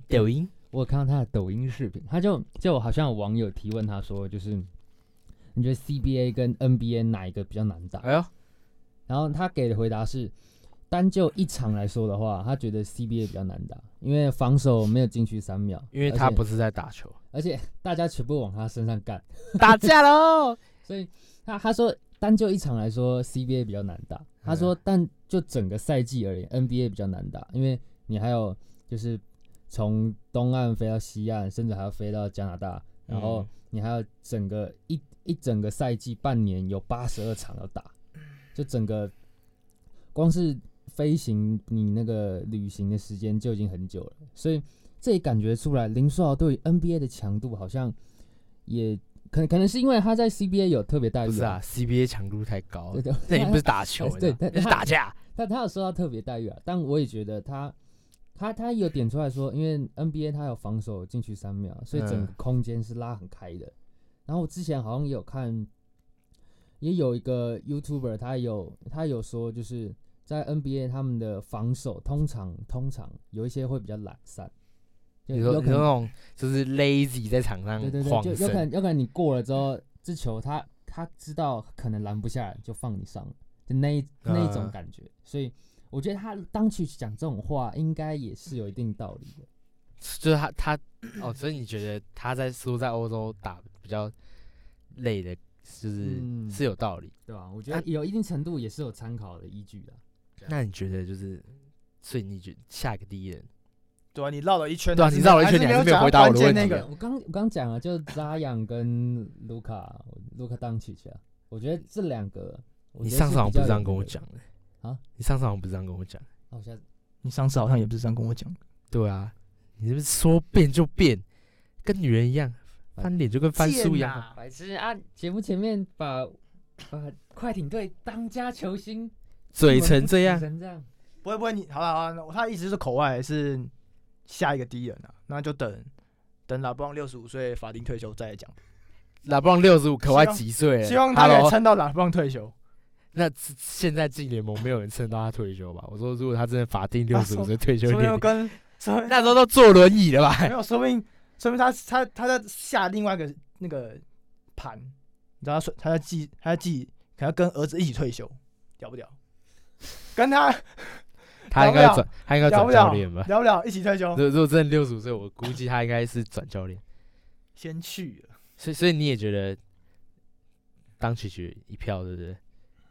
[SPEAKER 1] 抖音
[SPEAKER 3] 我有看到他的抖音视频，他就就好像有网友提问他说，就是你觉得 CBA 跟 NBA 哪一个比较难打？
[SPEAKER 1] 哎呦，
[SPEAKER 3] 然后他给的回答是单就一场来说的话，他觉得 CBA 比较难打，因为防守没有进去三秒，
[SPEAKER 1] 因为他不是在打球，
[SPEAKER 3] 而且大家全部往他身上干，
[SPEAKER 1] 打架喽。
[SPEAKER 3] 所以他他说单就一场来说 CBA 比较难打，他说但就整个赛季而言 NBA 比较难打，因为你还有就是从东岸飞到西岸，甚至还要飞到加拿大，然后
[SPEAKER 1] 嗯。
[SPEAKER 3] 你还要整个一一整个赛季半年有八十二场要打，就整个光是飞行你那个旅行的时间就已经很久了，所以这也感觉出来林书豪对 NBA 的强度好像也可能可能是因为他在 CBA 有特别待遇，
[SPEAKER 1] 不是啊，CBA 强度太高
[SPEAKER 3] 对，对，
[SPEAKER 1] 那已经不是打球，
[SPEAKER 3] 对
[SPEAKER 1] 你知道
[SPEAKER 3] 对
[SPEAKER 1] 那是打架。
[SPEAKER 3] 但他有受到特别待遇啊，但我也觉得他他他有点出来说，因为 NBA 他有防守进去三秒，所以整个
[SPEAKER 1] 嗯
[SPEAKER 3] 空间是拉很开的。然后我之前好像也有看，也有一个 YouTuber 他有他有说，就是在 NBA 他们的防守通常通常有一些会比较懒散，就有可能
[SPEAKER 1] 你说那种就是 lazy 在场上
[SPEAKER 3] 对对对，
[SPEAKER 1] 晃
[SPEAKER 3] 就有可，能有可能你过了之后，这球他他知道可能拦不下来，就放你上，就那一那一种
[SPEAKER 1] 嗯
[SPEAKER 3] 感觉。所以我觉得他当去讲这种话，应该也是有一定道理的。
[SPEAKER 1] 就是他他哦，所以你觉得他在输在欧洲打比较累的，就是
[SPEAKER 3] 嗯
[SPEAKER 1] 是有道理。
[SPEAKER 3] 对吧？我觉得有一定程度也是有参考的依据的。
[SPEAKER 1] 那你觉得就是，所以你觉得下一个第一人，
[SPEAKER 4] 对啊，你绕了一圈，
[SPEAKER 1] 对啊你绕了一圈你还是没有回答我的问题啊
[SPEAKER 3] 我刚我刚讲了，就扎养跟卢卡卢卡当起去啊，我觉得这两个，
[SPEAKER 1] 你上次好像不是这样跟我讲的
[SPEAKER 3] 啊？
[SPEAKER 1] 你上次好像不是这样跟我讲。
[SPEAKER 3] 哦，我现在
[SPEAKER 4] 你上次好像也不是这样跟我讲，
[SPEAKER 1] 对啊，你是不是说变就变，跟女人一样，翻脸就跟翻书一样。
[SPEAKER 4] 样。
[SPEAKER 3] 白痴啊！节目前面把把快艇队当家球星
[SPEAKER 1] 嘴成这样，
[SPEAKER 3] 成这样，
[SPEAKER 4] 不会不会，你好了好了，他的意思是口外是下一个敌人啊，那就等等拉布朗六十五岁法定退休再来讲，
[SPEAKER 1] 拉布朗六十五，可
[SPEAKER 4] 外
[SPEAKER 1] 几岁？
[SPEAKER 4] 希望他可以撑到拉布朗退休。
[SPEAKER 1] 那现在进联盟没有人撑到他退休吧？我说，如果他真的法定六十五岁退休
[SPEAKER 4] 说明又
[SPEAKER 1] 年，
[SPEAKER 4] 跟
[SPEAKER 1] 那时候都坐轮椅了吧？
[SPEAKER 4] 没有，说明说明他他他在下另外一个那个盘，你知道他说他在记他在记，可能跟儿子一起退休，屌不屌？跟他
[SPEAKER 1] 他应该转，他应该转
[SPEAKER 4] 不？
[SPEAKER 1] 教练吧？
[SPEAKER 4] 聊不了？一起退休
[SPEAKER 1] 如，果如果真的六十五岁，我估计他应该是转教练。
[SPEAKER 4] 先去了。
[SPEAKER 1] 所以，所以你也觉得当曲曲一票，对不对？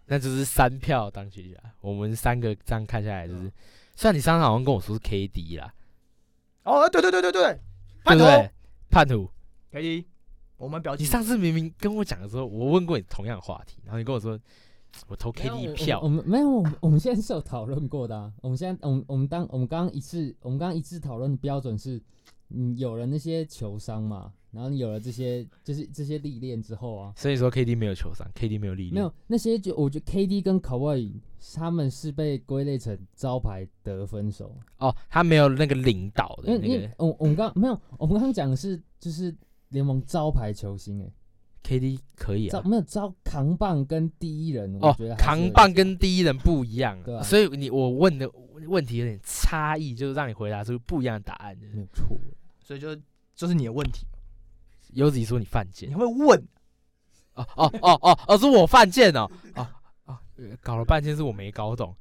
[SPEAKER 1] 那就是三票当曲曲啊。我们三个这样看下来，就是，虽然你上次好像跟我说是 KD 啦，
[SPEAKER 4] 哦，对对对对对，叛徒？
[SPEAKER 1] 叛徒，
[SPEAKER 4] 可以，我们表弟
[SPEAKER 1] 你上次明明跟我讲的时候，我问过你同样的话题，然后你跟我说我投 KD 一票。
[SPEAKER 3] 我，们没有，我们我们现在是有讨论过的、啊。我们现在，我们我们当我们刚刚一致，我们刚刚一致讨论的标准是，嗯，有了那些球商嘛，然后你有了这些就是这些历练之后啊，
[SPEAKER 1] 所以说 KD 没有球商，KD 没有历练，
[SPEAKER 3] 没有那些就我觉得 KD 跟 Kawhi 他们是被归类成招牌得分手，
[SPEAKER 1] 哦，他没有那个领导的那个
[SPEAKER 3] 我我们刚没有，我们刚刚讲的是就是联盟招牌球星哎、
[SPEAKER 1] KD 可以啊。
[SPEAKER 3] 招没有招扛棒跟第一人，我
[SPEAKER 1] 哦扛棒跟第一人不一样，
[SPEAKER 3] 对啊
[SPEAKER 1] 所以你我问的问题有点差异，就是让你回答出不一样的答案。
[SPEAKER 3] 没有错。
[SPEAKER 4] 所以就就是你的问题，
[SPEAKER 1] 优子说你犯贱
[SPEAKER 4] 你，会问，
[SPEAKER 1] 哦哦哦哦哦，是我犯贱哦，哦哦，呃搞了半天是我没搞懂，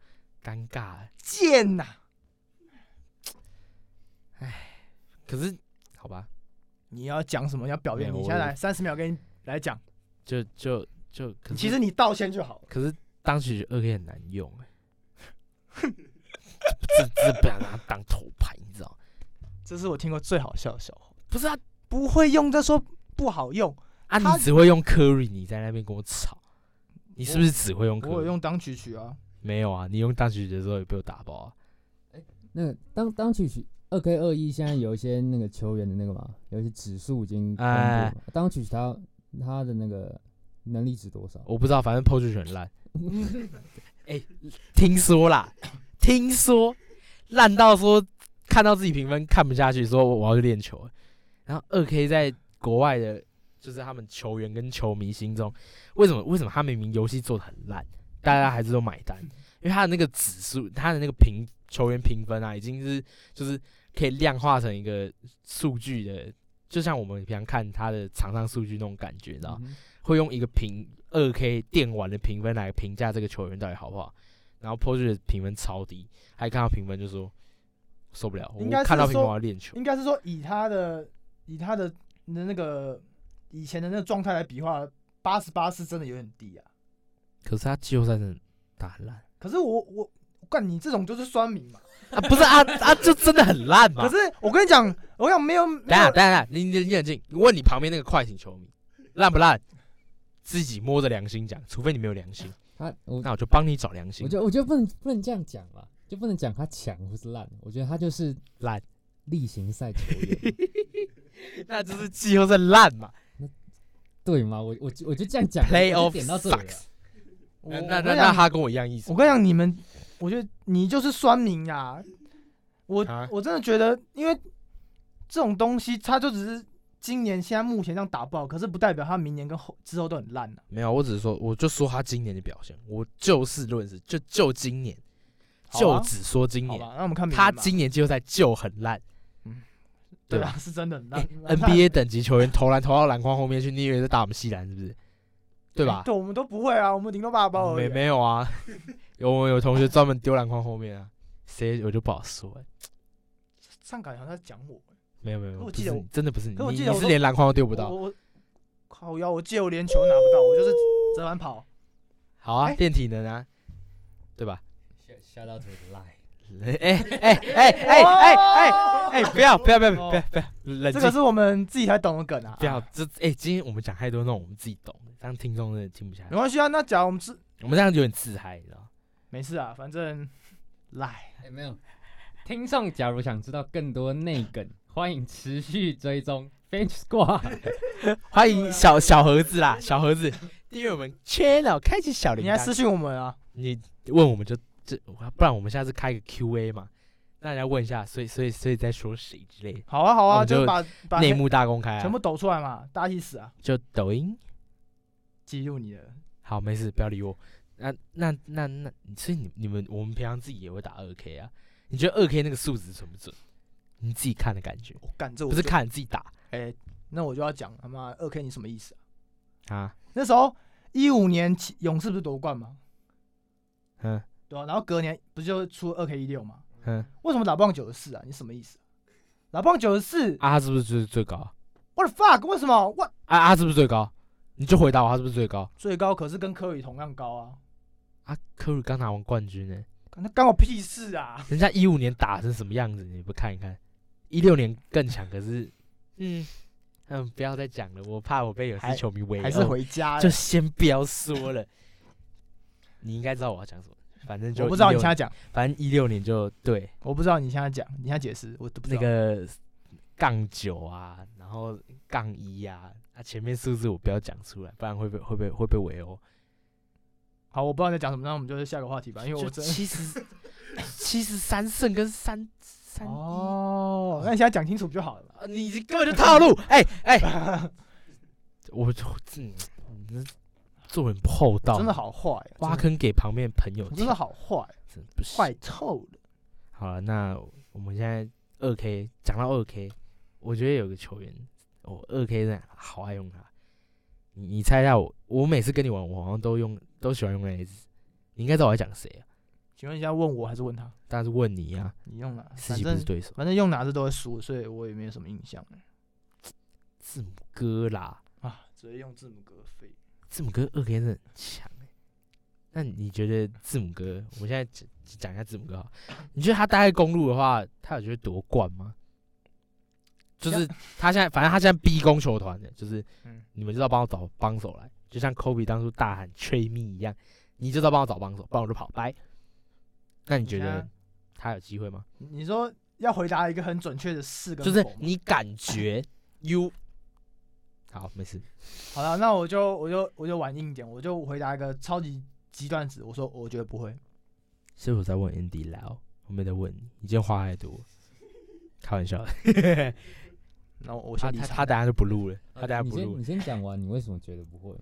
[SPEAKER 1] 尴尬了。
[SPEAKER 4] 贱呐、哎
[SPEAKER 1] 可是好吧，
[SPEAKER 4] 你要讲什么？要表演？
[SPEAKER 1] 没有
[SPEAKER 4] 你现在三十秒给你来讲。
[SPEAKER 1] 就就就，可是
[SPEAKER 4] 其实你道歉就好了。
[SPEAKER 1] 可是当曲二 K 很难用哎，这这不要拿它当头牌，你知道吗？
[SPEAKER 4] 这是我听过最好笑的笑话。
[SPEAKER 1] 不是啊
[SPEAKER 4] 不会用再说不好用，
[SPEAKER 1] 啊，你只会用 Curry，你在那边跟我吵，你是不是只会用 Curry？
[SPEAKER 4] 我有用当曲曲啊。
[SPEAKER 1] 没有啊？你用当曲曲的时候也被我打爆啊。
[SPEAKER 3] 哎那个当当曲曲二 K 二一现在有一些那个球员的那个嘛，有一些指数已经公布了
[SPEAKER 1] 哎
[SPEAKER 3] 嘛。当曲曲他他的那个能力值多少？
[SPEAKER 1] 我不知道，反正 PO 很烂。哎、听说啦，听说烂到说看到自己评分看不下去，说我我要去练球。然后二 K 在国外的，就是他们球员跟球迷心中，为什么为什么他明明游戏做的很烂，大家还是都买单？因为他的那个指数，他的那个评球员评分啊，已经是就是可以量化成一个数据的，就像我们平常看他的场上数据那种感觉，你知道吗？
[SPEAKER 3] 嗯
[SPEAKER 1] 会用一个评二 K 电玩的评分来评价这个球员到底好不好。然后 p o r 的评分超低，还看到评分就说受不了，我
[SPEAKER 4] 应该
[SPEAKER 1] 看到评分我要练球。
[SPEAKER 4] 应该是说以他的以他的那个以前的那个状态来比划，八十八是真的有点低啊。
[SPEAKER 1] 可是他季后赛真的打烂
[SPEAKER 4] 可是我我干你这种就是酸民嘛。
[SPEAKER 1] 啊，不是啊啊，就真的很烂嘛。
[SPEAKER 4] 可是我跟你讲，我想没有没
[SPEAKER 1] 等下
[SPEAKER 4] 有
[SPEAKER 1] 等一下，你你你冷静，你问你旁边那个快艇球迷烂不烂，自己摸着良心讲，除非你没有良心，
[SPEAKER 3] 他我
[SPEAKER 1] 那我就帮你找良心
[SPEAKER 3] 我。觉得我觉得不能不能这样讲吧，就不能讲他强或是烂，我觉得他就是
[SPEAKER 1] 烂，
[SPEAKER 3] 例行赛球员，
[SPEAKER 1] 那就是季后赛烂嘛。
[SPEAKER 3] 对吗？我我就我就这样讲
[SPEAKER 1] Playoff
[SPEAKER 3] 点到这里
[SPEAKER 1] 那那那他跟我一样意思
[SPEAKER 4] 我。跟你讲，你们，我觉得你就是酸民啊。我、
[SPEAKER 1] 啊
[SPEAKER 4] 我真的觉得，因为这种东西，它就只是今年现在目前这样打不好，可是不代表他明年跟后之后都很烂啊。
[SPEAKER 1] 没有，我只是说，我就说他今年的表现，我就事论事，就就今年，
[SPEAKER 4] 啊
[SPEAKER 1] 就只说今年，
[SPEAKER 4] 那我们看
[SPEAKER 1] 他今年季后赛就很烂。对
[SPEAKER 4] 对啊，是真的很烂。
[SPEAKER 1] 哎 NBA 等级球员投篮投到篮筐后面去，你以为在打我们西篮是不是？对吧？
[SPEAKER 4] 对，我们都不会啊，我们顶多八包而
[SPEAKER 1] 没
[SPEAKER 4] 已啊。
[SPEAKER 1] 没有啊，有我有同学专门丢篮筐后面啊，谁我就不好说了。
[SPEAKER 4] 上港好像在讲我，
[SPEAKER 1] 没有没有，
[SPEAKER 4] 我记得
[SPEAKER 1] 真的不是你，你
[SPEAKER 4] 可我记得我
[SPEAKER 1] 你是连篮筐都丢不到。
[SPEAKER 4] 我我靠腰，我记得我连球拿不到，我就是折返跑。
[SPEAKER 1] 好啊，
[SPEAKER 4] 哎
[SPEAKER 1] 练体能啊，对吧
[SPEAKER 3] ？Shout out to the lie。
[SPEAKER 1] 哎哎哎哎哎哎哎，不要不要不要不要不要，冷静
[SPEAKER 4] 这个，是我们自己才懂的梗啊。
[SPEAKER 1] 不要这哎，今天我们讲太多那种我们自己懂的，让听众真的听不下去。
[SPEAKER 4] 没关系啊，那假如我们是
[SPEAKER 1] 我们这样有点自嗨，你知道吗？
[SPEAKER 4] 没事啊，反正来。
[SPEAKER 3] 哎，没有。听众假如想知道更多内梗，欢迎持续追踪 Bench Squad。
[SPEAKER 1] 欢迎小小盒子啦，小盒子订阅我们 channel，开启小铃铛。
[SPEAKER 4] 你还私信我们啊？
[SPEAKER 1] 你问我们就这，不然我们下次开个 Q&A 嘛，那人家问一下，所以所以所以在说谁之类的，
[SPEAKER 4] 好啊，好啊，
[SPEAKER 1] 就
[SPEAKER 4] 就把把
[SPEAKER 1] 内幕大公开啊
[SPEAKER 4] 全部，抖出来嘛，大家一起死啊！
[SPEAKER 1] 就抖音。
[SPEAKER 4] 记录你的，
[SPEAKER 1] 好，没事，不要理我。那那那那，所以你你们我们平常自己也会打二 K 啊？你觉得二 K 那个数值准不准？你自己看的感觉，
[SPEAKER 4] 我干这我
[SPEAKER 1] 不是看你自己打
[SPEAKER 4] 哎，那我就要讲他妈二 K 你什么意思啊？
[SPEAKER 1] 啊？
[SPEAKER 4] 那时候一五年勇士不是夺冠吗？
[SPEAKER 1] 嗯
[SPEAKER 4] 对啊，然后隔年不是就出二 K 一六吗？
[SPEAKER 1] 嗯，
[SPEAKER 4] 为什么打不上九十四啊？你什么意思、啊？打不上九十四
[SPEAKER 1] 啊，他是不是最最高啊
[SPEAKER 4] ？，what the fuck？为什么？我
[SPEAKER 1] 啊啊，是不是最高？你就回答我，他是不是最高？
[SPEAKER 4] 最高可是跟科比同样高啊！
[SPEAKER 1] 啊，科瑞刚拿完冠军呢、
[SPEAKER 4] 干那干我屁事啊！
[SPEAKER 1] 人家一五年打成什么样子，你不看一看？一六年更强，可是，嗯嗯，不要再讲了，我怕我被有些球迷围殴。
[SPEAKER 4] 还是回家了
[SPEAKER 1] 就先不要说了。你应该知道我要讲什么，反正就
[SPEAKER 4] 我不知道你
[SPEAKER 1] 16
[SPEAKER 4] 现在讲，
[SPEAKER 1] 反正一六年就对
[SPEAKER 4] 我不知道你现在讲，你现在解释，我都不知道。
[SPEAKER 1] 那个杠九啊，然后杠一啊，啊前面数字我不要讲出来，不然会被会被会被围殴。
[SPEAKER 4] 好，我不知道你在讲什么，那我们就是下个话题吧，因为我真
[SPEAKER 1] 七十 七十三胜跟三三一
[SPEAKER 4] 哦，那你现在讲清楚不就好了
[SPEAKER 1] 你根本就套路，哎哎，我我这做人不厚道，
[SPEAKER 4] 真的好坏啊，
[SPEAKER 1] 挖坑给旁边朋友
[SPEAKER 4] 真的好坏，
[SPEAKER 1] 真的不行。
[SPEAKER 4] 坏透了。
[SPEAKER 1] 好了，那我们现在二 K 讲到二 K，我觉得有个球员，我二 K 真的好爱用他。你你猜一下我，我每次跟你玩，我好像都用都喜欢用那一只。你应该知道我在讲谁啊？
[SPEAKER 4] 请问一下，问我还是问他？
[SPEAKER 1] 当然是问你啊，
[SPEAKER 4] 你用哪？
[SPEAKER 1] 自
[SPEAKER 4] 反正
[SPEAKER 1] 己不是对手。
[SPEAKER 4] 反正用哪只都会输，所以我也没有什么印象
[SPEAKER 1] 字母哥啦，
[SPEAKER 4] 啊，直接用字母哥飞。
[SPEAKER 1] 字母哥二 K 真的很强哎、那你觉得字母哥？我现在讲讲一下字母哥好，你觉得他待在公路的话，他有觉得夺冠吗？就是他现在，反正他现在逼宫球团的，就是
[SPEAKER 4] 嗯
[SPEAKER 1] 你们就要帮我找帮手来，就像 Kobe 当初大喊 “trade me” 一样，你就是要帮我找帮手，不然我就跑。拜。那你觉得他有机会吗？
[SPEAKER 4] 你说要回答一个很准确的四个
[SPEAKER 1] 就是你感觉 you 好，没事。
[SPEAKER 4] 好了，那我就我就我就玩硬一点，我就回答一个超级极端值，我说我觉得不会。
[SPEAKER 1] 是我在问 Andy Lau，我没在问你，你今天话太多，开玩笑的。
[SPEAKER 4] 那我我
[SPEAKER 1] 他。他他等下就不录了，他等下不录
[SPEAKER 3] 你。先讲完，你为什么觉得不会？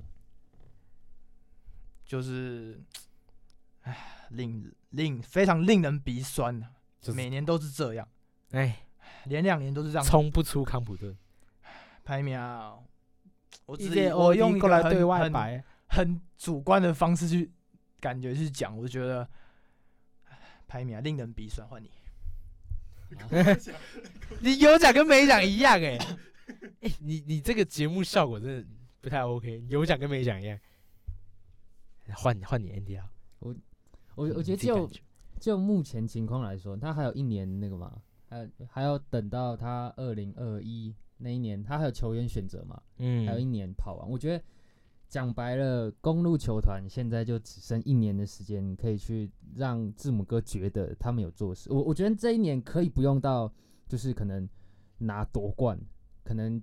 [SPEAKER 4] 就是，唉，令令非常令人鼻酸呐、
[SPEAKER 1] 就是
[SPEAKER 4] 每年都是这样，
[SPEAKER 1] 哎，
[SPEAKER 4] 连两年都是这样。
[SPEAKER 1] 冲不出康普顿，
[SPEAKER 4] 排名啊，我
[SPEAKER 1] 直接
[SPEAKER 4] 我用一个很很，很主观的方式去感觉去讲，我就觉得排名啊，令人鼻酸。换你，
[SPEAKER 1] 你有奖跟没奖一样哎、哎、你你这个节目效果真的不太 OK，有奖跟没奖一样。换换你 Andy 啊，
[SPEAKER 3] 我我
[SPEAKER 1] 你
[SPEAKER 3] 觉得就就目前情况来说，他还有一年那个嘛，还还要等到他二零二一那一年，他还有球员选择嘛，嗯还有一
[SPEAKER 1] 嗯，
[SPEAKER 3] 年跑完。我觉得讲白了，公路球团现在就只剩一年的时间，可以去让字母哥觉得他们有做事。我我觉得这一年可以不用到，就是可能拿夺冠，可能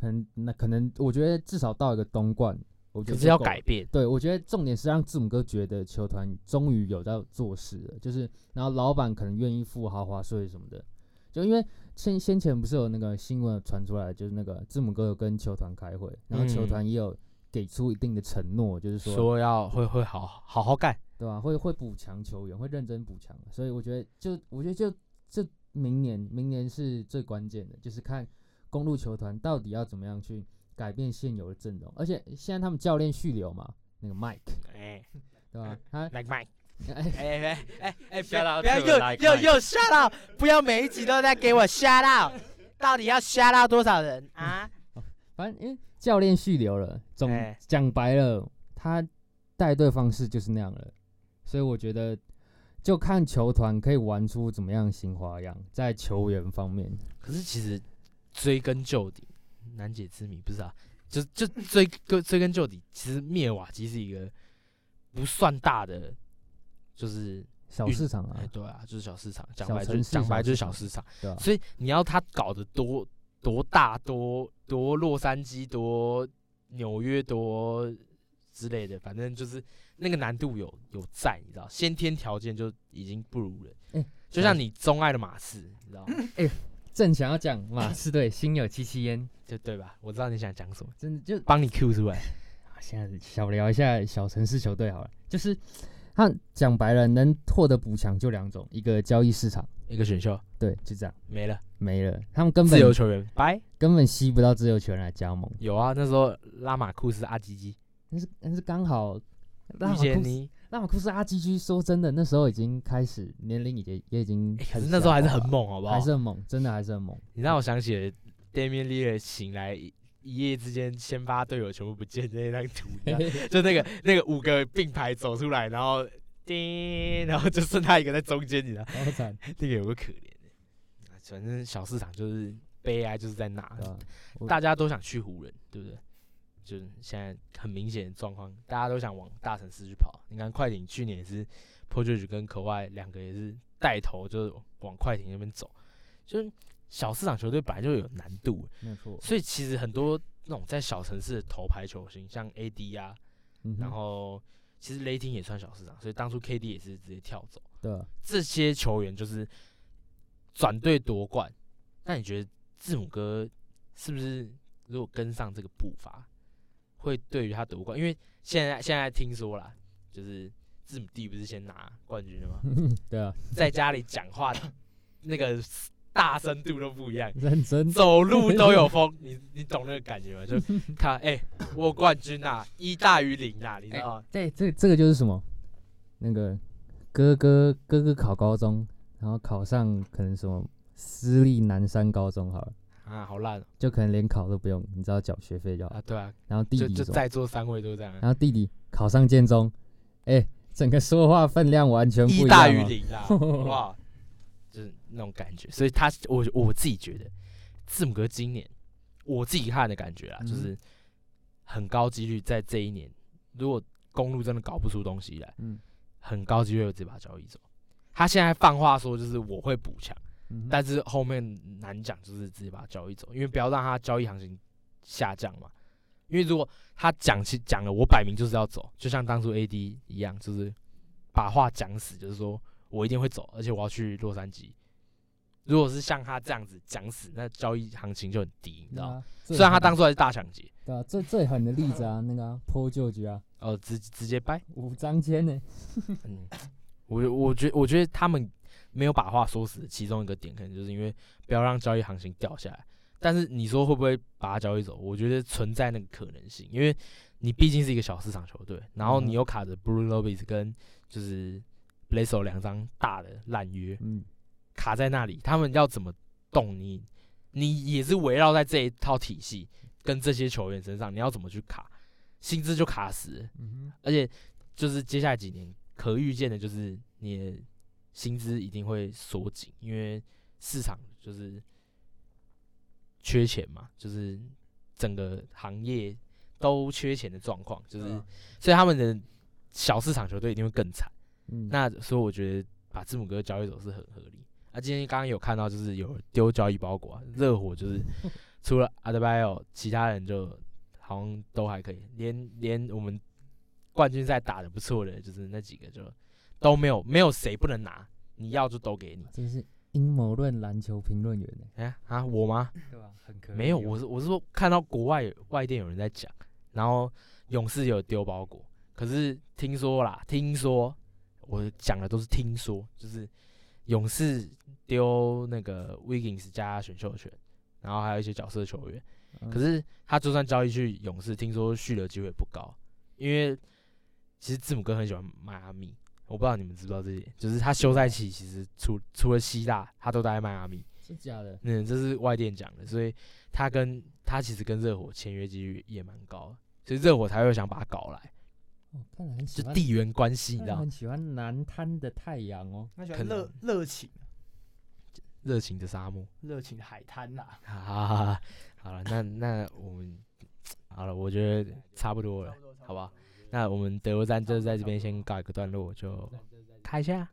[SPEAKER 3] 可能那可能，我觉得至少到一个东冠，我觉得是要
[SPEAKER 1] 改变。
[SPEAKER 3] 对，我觉得重点是让字母哥觉得球团终于有在做事了，就是然后老板可能愿意付豪华税什么的，就因为先先前不是有那个新闻传出来，就是那个字母哥有跟球团开会，然后球
[SPEAKER 1] 嗯。
[SPEAKER 3] 团也有给出一定的承诺，就是说
[SPEAKER 1] 说要会会好好好干，
[SPEAKER 3] 对吧、会会补强球员，会认真补强，所以我觉得就我觉得就这明年明年是最关键的，就是看公路球团到底要怎么样去改变现有的阵容，而且现在他们教练续留嘛，那个 Mike
[SPEAKER 1] 哎。
[SPEAKER 3] 对吧？他
[SPEAKER 1] ，like Mike，
[SPEAKER 3] 哎
[SPEAKER 1] 哎哎哎哎，不要
[SPEAKER 2] out
[SPEAKER 1] 不要又又又 shout out，不要每一集都在给我 shout out，到底要 shout out 多少人？啊？
[SPEAKER 3] 反正因为教练续留了，总
[SPEAKER 1] 哎。
[SPEAKER 3] 讲白了，他带队方式就是那样了，所以我觉得就看球团可以玩出怎么样新花样，在球员方面，
[SPEAKER 1] 可是其实追根究底，难解之谜不是啊？就就追根追根究底，其实灭瓦基是一个不算大的，就是
[SPEAKER 3] 小市场啊
[SPEAKER 1] 哎，对啊，就是小市场，讲白就讲白就是小市场，所以你要他搞得多多大多多洛杉矶多纽约多之类的，反正就是那个难度有有在，你知道，先天条件就已经不如人。
[SPEAKER 3] 哎
[SPEAKER 1] 就像你钟爱的马刺，你知道吗？
[SPEAKER 3] 正想要讲马刺队心有戚戚焉，
[SPEAKER 1] 就对吧？我知道你想讲什么，
[SPEAKER 3] 真的就
[SPEAKER 1] 帮你 Q 出来。
[SPEAKER 3] 啊现在小聊一下小城市球队好了，就是他讲白了，能获得补强就两种，一个交易市场，
[SPEAKER 1] 一个选秀。
[SPEAKER 3] 对，就这样。
[SPEAKER 1] 没了，
[SPEAKER 3] 没了，他们根本
[SPEAKER 1] 自由
[SPEAKER 3] 本
[SPEAKER 1] 球员。拜。
[SPEAKER 3] 根本吸不到自由球员来加盟，
[SPEAKER 1] 有啊，那时候拉马库斯、阿基基、
[SPEAKER 3] 但是但是刚好拉
[SPEAKER 1] 遇
[SPEAKER 3] 马库斯
[SPEAKER 1] 见你，
[SPEAKER 3] 拉马库斯阿基居，说真的，那时候已经开始年龄已经也已经
[SPEAKER 1] 欸可
[SPEAKER 3] 开始
[SPEAKER 1] 是那时候还是很猛，好不好
[SPEAKER 3] 还？是很猛，真的还是很猛。
[SPEAKER 1] 你让我想起了 Damian l a r 醒来一一夜之间，先发队友全部不见的那张图，就那个那个五个并排走出来，然后叮，然后就剩他一个在中间，你知道，
[SPEAKER 3] 好惨，
[SPEAKER 1] 那个有个可怜的。反正小市场就是悲哀，就是在那，大家都想去湖人，对不对？就是现在很明显的状况，大家都想往大城市去跑。你看快艇去年也是 p o j 跟可外两个也是带头，就是往快艇那边走。就是小市场球队本来就有难度，
[SPEAKER 3] 没错。
[SPEAKER 1] 所以其实很多那种在小城市的头牌球星，像 AD 啊，
[SPEAKER 3] 嗯
[SPEAKER 1] 然后其实雷霆也算小市场，所以当初 KD 也是直接跳走。
[SPEAKER 3] 对啊，
[SPEAKER 1] 这些球员就是转队夺冠，那你觉得字母哥是不是如果跟上这个步伐，会对于他夺冠？因为现在现在听说啦，就是字母弟不是先拿冠军了吗？
[SPEAKER 3] 对啊，
[SPEAKER 1] 在家里讲话那个大声度都不一样，
[SPEAKER 3] 认真
[SPEAKER 1] 走路 都有风，你你懂那个感觉吗？就他哎、我冠军呐、一大于零呐、你知道吗？
[SPEAKER 3] 对，这这个就是什么？那个哥哥哥哥考高中，然后考上可能什么私立南山高中好了，
[SPEAKER 1] 啊，好烂哦
[SPEAKER 3] 就可能连考都不用，你知道缴学费就好。
[SPEAKER 1] 啊！对啊，
[SPEAKER 3] 然后弟
[SPEAKER 1] 就就
[SPEAKER 3] 弟什么
[SPEAKER 1] 在座三位都这样啊，
[SPEAKER 3] 然后弟弟考上建中，哎、整个说话分量完全不一
[SPEAKER 1] 大
[SPEAKER 3] 哦。
[SPEAKER 1] 于零啦，哇，就是那种感觉。所以他，我我自己觉得，字母哥今年我自己看的感觉啊，
[SPEAKER 3] 嗯
[SPEAKER 1] 就是很高几率在这一年，如果公路真的搞不出东西来，
[SPEAKER 3] 嗯，
[SPEAKER 1] 很高几率会直接把交易走。他现在放话说就是我会补强，
[SPEAKER 3] 嗯
[SPEAKER 1] 但是后面难讲，就是直接把它交易走，因为不要让他交易行情下降嘛。因为如果他讲起讲了，我摆明就是要走，就像当初 AD 一样，就是把话讲死，就是说我一定会走，而且我要去洛杉矶。如果是像他这样子讲死，那交易行情就很低，你知道虽然他当初还是大抢劫，
[SPEAKER 3] 对啊，最最狠的例子啊，那个啊坡舅舅啊，
[SPEAKER 1] 哦，直直接掰，
[SPEAKER 3] 五张签呢，
[SPEAKER 1] 嗯，我我觉我觉得他们没有把话说死，其中一个点可能就是因为不要让交易行情掉下来。但是你说会不会把它交易走？我觉得存在那个可能性，因为你毕竟是一个小市场球队，然后你又卡着 Blue Lobbies 跟就是雷手两张大的烂约
[SPEAKER 3] 嗯，
[SPEAKER 1] 卡在那里，他们要怎么动你？你也是围绕在这一套体系跟这些球员身上，你要怎么去卡？薪资就卡死，
[SPEAKER 3] 嗯
[SPEAKER 1] 而且就是接下来几年可预见的，就是你的薪资一定会缩紧，因为市场就是缺钱嘛，就是整个行业都缺钱的状况，就是、
[SPEAKER 4] 嗯
[SPEAKER 1] 所以他们的小市场球队一定会更惨。
[SPEAKER 3] 嗯，
[SPEAKER 1] 那所以我觉得把字母哥交易走是很合理。啊，今天刚刚有看到就是有丢交易包裹、啊，热火就是 除了阿德巴约，其他人就好像都还可以，连连我们冠军赛打的不错的，就是那几个就都没有没有谁不能拿，你要就都给你。
[SPEAKER 3] 这是阴谋论篮球评论员呢，
[SPEAKER 1] 哎、啊，我吗？
[SPEAKER 3] 对吧？很可
[SPEAKER 1] 没有，我是我是说看到国外外电有人在讲，然后勇士有丢包裹，可是听说啦，听说我讲的都是听说，就是勇士丢那个 Wiggins 加选秀权，然后还有一些角色球员，
[SPEAKER 3] 嗯
[SPEAKER 1] 可是他就算交易去勇士，听说续的机会不高，因为其实字母哥很喜欢迈阿密，我不知道你们知不知道这点，就是他休赛期其实除除了希腊，他都待在迈阿密。
[SPEAKER 3] 是假的，
[SPEAKER 1] 嗯，这是外电讲的，所以他跟他其实跟热火签约几率也蛮高的，所以热火才会想把他搞来，
[SPEAKER 3] 哦，看来很喜欢，
[SPEAKER 1] 就地缘关系，你知道
[SPEAKER 3] 看来很，喜欢南滩的太阳哦，
[SPEAKER 4] 喜欢热
[SPEAKER 1] 能
[SPEAKER 4] 热情
[SPEAKER 1] 热情的沙漠。
[SPEAKER 4] 热情的海滩呐。
[SPEAKER 1] 哈哈哈哈，好了，那那我们好了，我觉得差不多了，好吧？那我们德国站就在这边先告一个段落，就开一下。